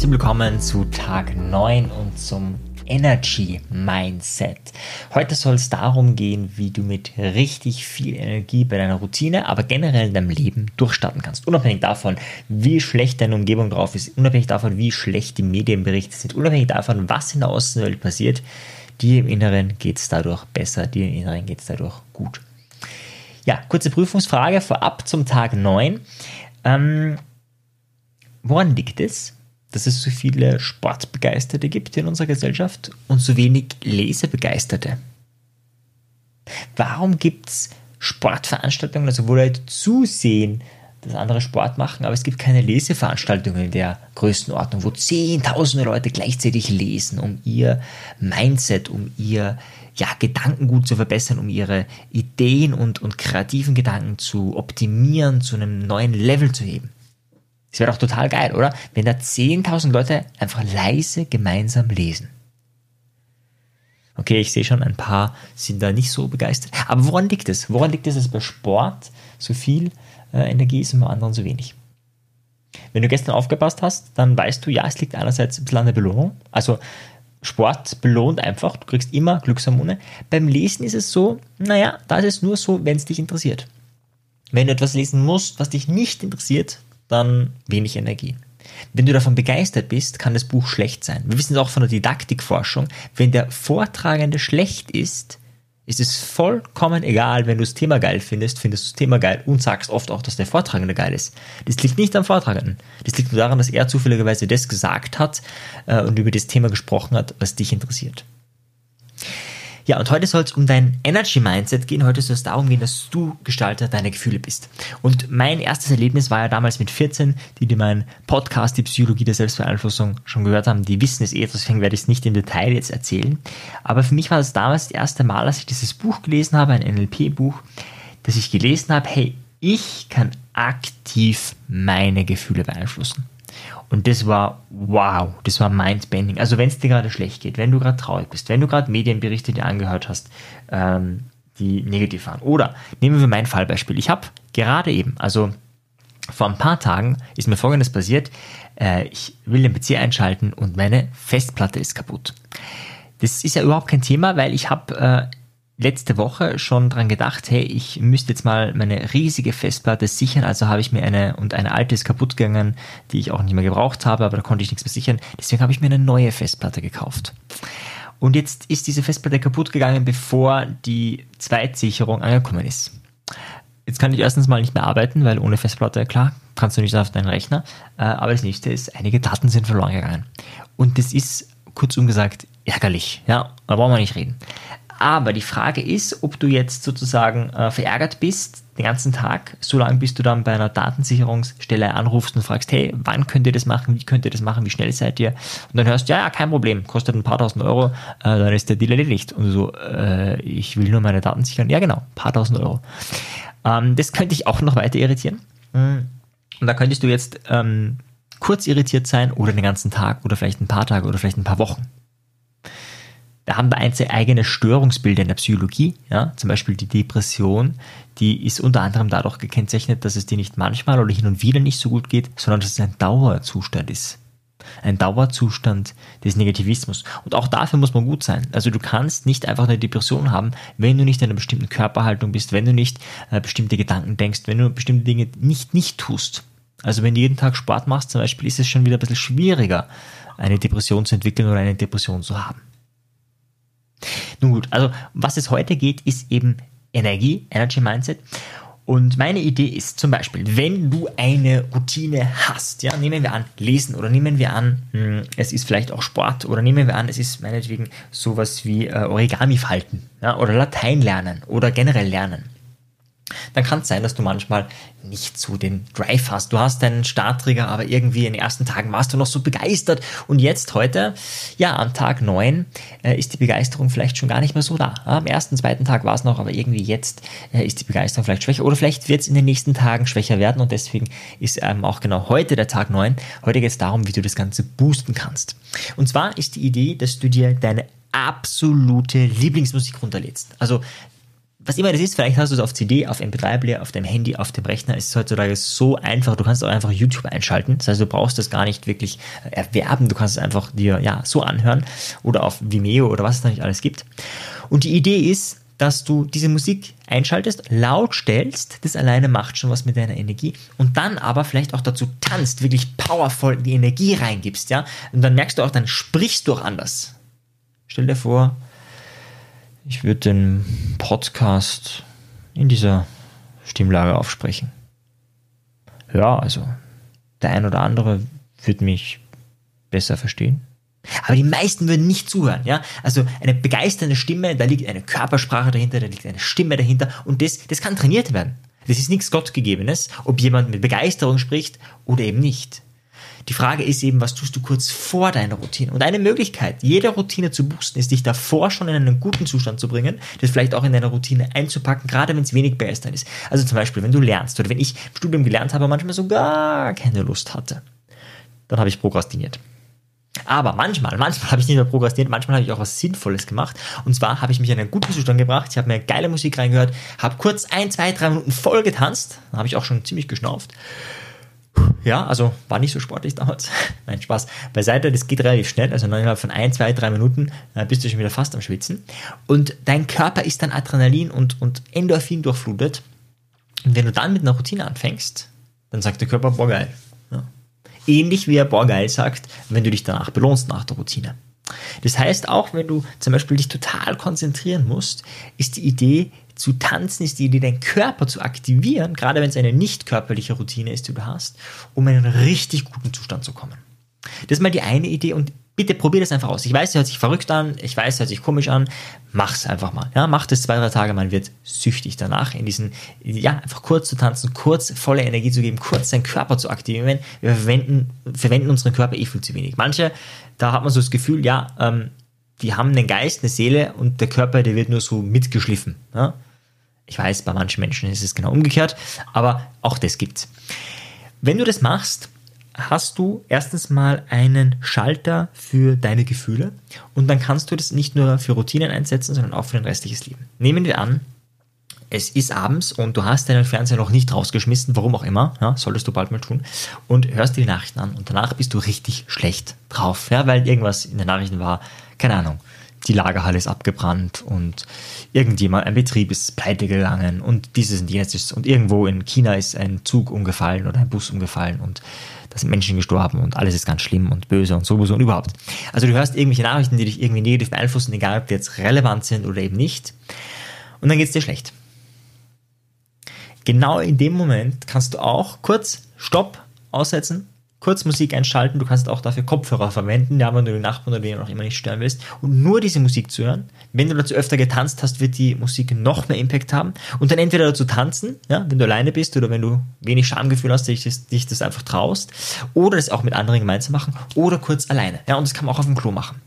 herzlich willkommen zu Tag 9 und zum Energy Mindset. Heute soll es darum gehen, wie du mit richtig viel Energie bei deiner Routine, aber generell in deinem Leben durchstarten kannst. Unabhängig davon, wie schlecht deine Umgebung drauf ist, unabhängig davon, wie schlecht die Medienberichte sind, unabhängig davon, was in der Außenwelt passiert, dir im Inneren geht es dadurch besser, dir im Inneren geht es dadurch gut. Ja, kurze Prüfungsfrage vorab zum Tag 9. Ähm, woran liegt es, dass es so viele Sportbegeisterte gibt in unserer Gesellschaft und so wenig Lesebegeisterte? Warum gibt es Sportveranstaltungen, also wo Leute zusehen, dass andere Sport machen, aber es gibt keine Leseveranstaltungen in der Größenordnung, wo zehntausende Leute gleichzeitig lesen, um ihr Mindset, um ihr ja, Gedankengut zu verbessern, um ihre Ideen und, und kreativen Gedanken zu optimieren, zu einem neuen Level zu heben. Das wäre doch total geil, oder? Wenn da 10.000 Leute einfach leise gemeinsam lesen. Okay, ich sehe schon, ein paar sind da nicht so begeistert. Aber woran liegt es? Woran liegt es, dass bei Sport so viel äh, Energie ist und bei anderen so wenig? Wenn du gestern aufgepasst hast, dann weißt du, ja, es liegt einerseits ein bisschen an der Belohnung. Also Sport belohnt einfach, du kriegst immer Glückshormone. Beim Lesen ist es so, naja, da ist es nur so, wenn es dich interessiert. Wenn du etwas lesen musst, was dich nicht interessiert, dann wenig Energie. Wenn du davon begeistert bist, kann das Buch schlecht sein. Wir wissen es auch von der Didaktikforschung, wenn der Vortragende schlecht ist, ist es vollkommen egal, wenn du das Thema geil findest, findest du das Thema geil und sagst oft auch, dass der Vortragende geil ist. Das liegt nicht am Vortragenden. Das liegt nur daran, dass er zufälligerweise das gesagt hat äh, und über das Thema gesprochen hat, was dich interessiert. Ja, und heute soll es um dein Energy Mindset gehen. Heute soll es darum gehen, dass du Gestalter deiner Gefühle bist. Und mein erstes Erlebnis war ja damals mit 14, die, die meinen Podcast, die Psychologie der Selbstbeeinflussung schon gehört haben, die wissen es eh, deswegen werde ich es nicht im Detail jetzt erzählen. Aber für mich war das damals das erste Mal, dass ich dieses Buch gelesen habe, ein NLP-Buch, dass ich gelesen habe, hey, ich kann aktiv meine Gefühle beeinflussen. Und das war wow, das war mindbending. Also wenn es dir gerade schlecht geht, wenn du gerade traurig bist, wenn du gerade Medienberichte dir angehört hast, ähm, die negativ waren. Oder nehmen wir mein Fallbeispiel. Ich habe gerade eben, also vor ein paar Tagen ist mir Folgendes passiert. Äh, ich will den PC einschalten und meine Festplatte ist kaputt. Das ist ja überhaupt kein Thema, weil ich habe äh, letzte Woche schon dran gedacht, hey, ich müsste jetzt mal meine riesige Festplatte sichern. Also habe ich mir eine, und eine alte ist kaputt gegangen, die ich auch nicht mehr gebraucht habe, aber da konnte ich nichts mehr sichern. Deswegen habe ich mir eine neue Festplatte gekauft. Und jetzt ist diese Festplatte kaputt gegangen, bevor die Zweitsicherung angekommen ist. Jetzt kann ich erstens mal nicht mehr arbeiten, weil ohne Festplatte, klar, kannst du nicht auf deinen Rechner. Äh, aber das nächste ist, einige Daten sind verloren gegangen. Und das ist, kurzum gesagt, ärgerlich. Ja, da brauchen wir nicht reden. Aber die Frage ist, ob du jetzt sozusagen äh, verärgert bist den ganzen Tag, so lange bis du dann bei einer Datensicherungsstelle anrufst und fragst, hey, wann könnt ihr das machen, wie könnt ihr das machen, wie schnell seid ihr? Und dann hörst du, ja, ja, kein Problem, kostet ein paar tausend Euro, äh, dann ist der Deal erledigt. Und so, äh, ich will nur meine Daten sichern. Ja, genau, ein paar tausend Euro. Ähm, das könnte dich auch noch weiter irritieren. Und da könntest du jetzt ähm, kurz irritiert sein oder den ganzen Tag oder vielleicht ein paar Tage oder vielleicht ein paar Wochen. Da haben wir eigene Störungsbilder in der Psychologie. Ja? Zum Beispiel die Depression, die ist unter anderem dadurch gekennzeichnet, dass es dir nicht manchmal oder hin und wieder nicht so gut geht, sondern dass es ein Dauerzustand ist. Ein Dauerzustand des Negativismus. Und auch dafür muss man gut sein. Also du kannst nicht einfach eine Depression haben, wenn du nicht in einer bestimmten Körperhaltung bist, wenn du nicht äh, bestimmte Gedanken denkst, wenn du bestimmte Dinge nicht nicht tust. Also wenn du jeden Tag Sport machst zum Beispiel, ist es schon wieder ein bisschen schwieriger, eine Depression zu entwickeln oder eine Depression zu haben. Nun gut, also was es heute geht, ist eben Energie, Energy Mindset. Und meine Idee ist zum Beispiel, wenn du eine Routine hast, ja, nehmen wir an, lesen oder nehmen wir an, hm, es ist vielleicht auch Sport oder nehmen wir an, es ist meinetwegen sowas wie äh, Origami falten ja, oder Latein lernen oder generell lernen dann kann es sein, dass du manchmal nicht so den Drive hast. Du hast deinen Starttrigger, aber irgendwie in den ersten Tagen warst du noch so begeistert und jetzt heute, ja, am Tag 9 äh, ist die Begeisterung vielleicht schon gar nicht mehr so da. Am ersten, zweiten Tag war es noch, aber irgendwie jetzt äh, ist die Begeisterung vielleicht schwächer oder vielleicht wird es in den nächsten Tagen schwächer werden und deswegen ist ähm, auch genau heute der Tag 9. Heute geht es darum, wie du das Ganze boosten kannst. Und zwar ist die Idee, dass du dir deine absolute Lieblingsmusik runterlädst. Also was immer das ist, vielleicht hast du es auf CD, auf MP3-Player, auf deinem Handy, auf dem Rechner. Es ist heutzutage so einfach. Du kannst auch einfach YouTube einschalten. Das heißt, du brauchst das gar nicht wirklich erwerben. Du kannst es einfach dir ja so anhören oder auf Vimeo oder was es da nicht alles gibt. Und die Idee ist, dass du diese Musik einschaltest, laut stellst, das alleine macht schon was mit deiner Energie und dann aber vielleicht auch dazu tanzt, wirklich powervoll die Energie reingibst, ja? Und dann merkst du auch, dann sprichst du auch anders. Stell dir vor, ich würde den Podcast in dieser Stimmlage aufsprechen. Ja, also der ein oder andere wird mich besser verstehen. Aber die meisten würden nicht zuhören, ja. Also eine begeisternde Stimme, da liegt eine Körpersprache dahinter, da liegt eine Stimme dahinter und das, das kann trainiert werden. Das ist nichts Gottgegebenes, ob jemand mit Begeisterung spricht oder eben nicht. Die Frage ist eben, was tust du kurz vor deiner Routine? Und eine Möglichkeit, jede Routine zu boosten, ist, dich davor schon in einen guten Zustand zu bringen, das vielleicht auch in deine Routine einzupacken, gerade wenn es wenig begeisternd ist. Also zum Beispiel, wenn du lernst oder wenn ich im Studium gelernt habe, manchmal so gar keine Lust hatte, dann habe ich prokrastiniert. Aber manchmal, manchmal habe ich nicht mehr prokrastiniert, manchmal habe ich auch was Sinnvolles gemacht. Und zwar habe ich mich in einen guten Zustand gebracht, ich habe mir geile Musik reingehört, habe kurz ein, zwei, drei Minuten voll getanzt, dann habe ich auch schon ziemlich geschnauft. Ja, also war nicht so sportlich damals. Nein, Spaß. Beiseite, das geht relativ schnell. Also innerhalb von ein, zwei, drei Minuten äh, bist du schon wieder fast am Schwitzen. Und dein Körper ist dann Adrenalin und, und Endorphin durchflutet. Und wenn du dann mit einer Routine anfängst, dann sagt der Körper, boah, geil. Ähnlich wie er boah geil sagt, wenn du dich danach belohnst nach der Routine. Das heißt, auch wenn du zum Beispiel dich total konzentrieren musst, ist die Idee zu tanzen, ist die Idee, deinen Körper zu aktivieren, gerade wenn es eine nicht körperliche Routine ist, die du hast, um in einen richtig guten Zustand zu kommen. Das ist mal die eine Idee und bitte probier das einfach aus. Ich weiß, es hört sich verrückt an, ich weiß, es hört sich komisch an. Mach's einfach mal. Ja, mach das zwei, drei Tage, man wird süchtig danach, in diesen, ja, einfach kurz zu tanzen, kurz volle Energie zu geben, kurz seinen Körper zu aktivieren. Wir verwenden, verwenden unseren Körper eh viel zu wenig. Manche, da hat man so das Gefühl, ja, ähm, die haben einen Geist, eine Seele und der Körper, der wird nur so mitgeschliffen. Ja? Ich weiß, bei manchen Menschen ist es genau umgekehrt, aber auch das gibt's. Wenn du das machst, hast du erstens mal einen Schalter für deine Gefühle und dann kannst du das nicht nur für Routinen einsetzen, sondern auch für dein restliches Leben. Nehmen wir an, es ist abends und du hast deinen Fernseher noch nicht rausgeschmissen, warum auch immer, ja, solltest du bald mal tun, und hörst dir die Nachrichten an und danach bist du richtig schlecht drauf, ja, weil irgendwas in den Nachrichten war, keine Ahnung, die Lagerhalle ist abgebrannt und irgendjemand, ein Betrieb ist pleite gegangen und dieses und jenes und irgendwo in China ist ein Zug umgefallen oder ein Bus umgefallen und da sind Menschen gestorben und alles ist ganz schlimm und böse und sowieso und überhaupt. Also du hörst irgendwelche Nachrichten, die dich irgendwie negativ beeinflussen, egal ob die jetzt relevant sind oder eben nicht. Und dann geht es dir schlecht. Genau in dem Moment kannst du auch kurz Stopp aussetzen, kurz Musik einschalten. Du kannst auch dafür Kopfhörer verwenden, ja, wenn du den Nachbarn oder wen auch immer nicht stören willst. Und nur diese Musik zu hören. Wenn du dazu öfter getanzt hast, wird die Musik noch mehr Impact haben. Und dann entweder dazu tanzen, ja, wenn du alleine bist oder wenn du wenig Schamgefühl hast, dich dich das einfach traust. Oder das auch mit anderen gemeinsam machen. Oder kurz alleine. Ja, und das kann man auch auf dem Klo machen.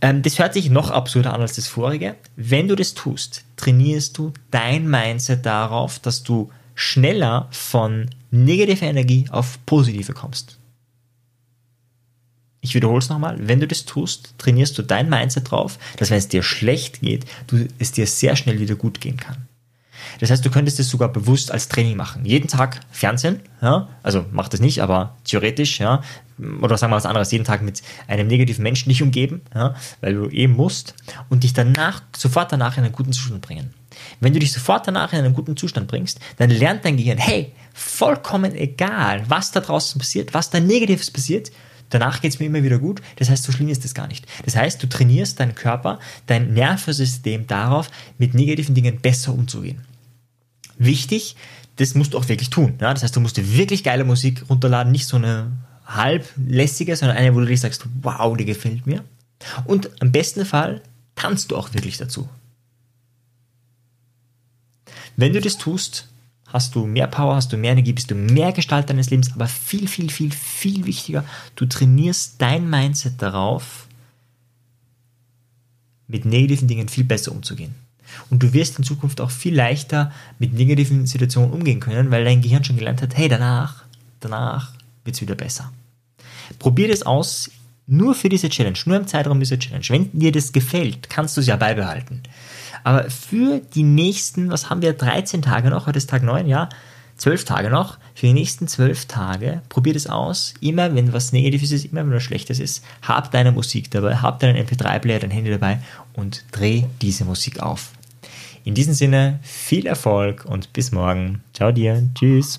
Ähm, das hört sich noch absurder an als das vorige. Wenn du das tust, trainierst du dein Mindset darauf, dass du schneller von negativer Energie auf positive kommst. Ich wiederhole es nochmal, wenn du das tust, trainierst du dein Mindset drauf, dass wenn es dir schlecht geht, du, es dir sehr schnell wieder gut gehen kann. Das heißt, du könntest es sogar bewusst als Training machen. Jeden Tag Fernsehen, ja, also mach das nicht, aber theoretisch, ja, oder sagen wir was anderes, jeden Tag mit einem negativen Menschen dich umgeben, ja, weil du eben musst und dich danach, sofort danach in einen guten Zustand bringen. Wenn du dich sofort danach in einen guten Zustand bringst, dann lernt dein Gehirn, hey, vollkommen egal, was da draußen passiert, was da Negatives passiert, danach geht es mir immer wieder gut. Das heißt, so schlimm ist das gar nicht. Das heißt, du trainierst deinen Körper, dein Nervensystem darauf, mit negativen Dingen besser umzugehen. Wichtig, das musst du auch wirklich tun. Ja? Das heißt, du musst dir wirklich geile Musik runterladen, nicht so eine halblässige, sondern eine, wo du dich sagst, wow, die gefällt mir. Und am besten Fall tanzt du auch wirklich dazu. Wenn du das tust, hast du mehr Power, hast du mehr Energie, bist du mehr Gestalt deines Lebens, aber viel, viel, viel, viel wichtiger, du trainierst dein Mindset darauf, mit negativen Dingen viel besser umzugehen. Und du wirst in Zukunft auch viel leichter mit negativen Situationen umgehen können, weil dein Gehirn schon gelernt hat, hey, danach, danach wird es wieder besser. Probier das aus, Nur für diese Challenge, nur im Zeitraum dieser Challenge. Wenn dir das gefällt, kannst du es ja beibehalten. Aber für die nächsten, was haben wir, 13 Tage noch, heute ist Tag 9, ja, 12 Tage noch, für die nächsten 12 Tage, probier das aus. Immer, wenn was Negatives ist, immer, wenn was Schlechtes ist, hab deine Musik dabei, hab deinen MP3-Player, dein Handy dabei und dreh diese Musik auf. In diesem Sinne, viel Erfolg und bis morgen. Ciao dir. Tschüss.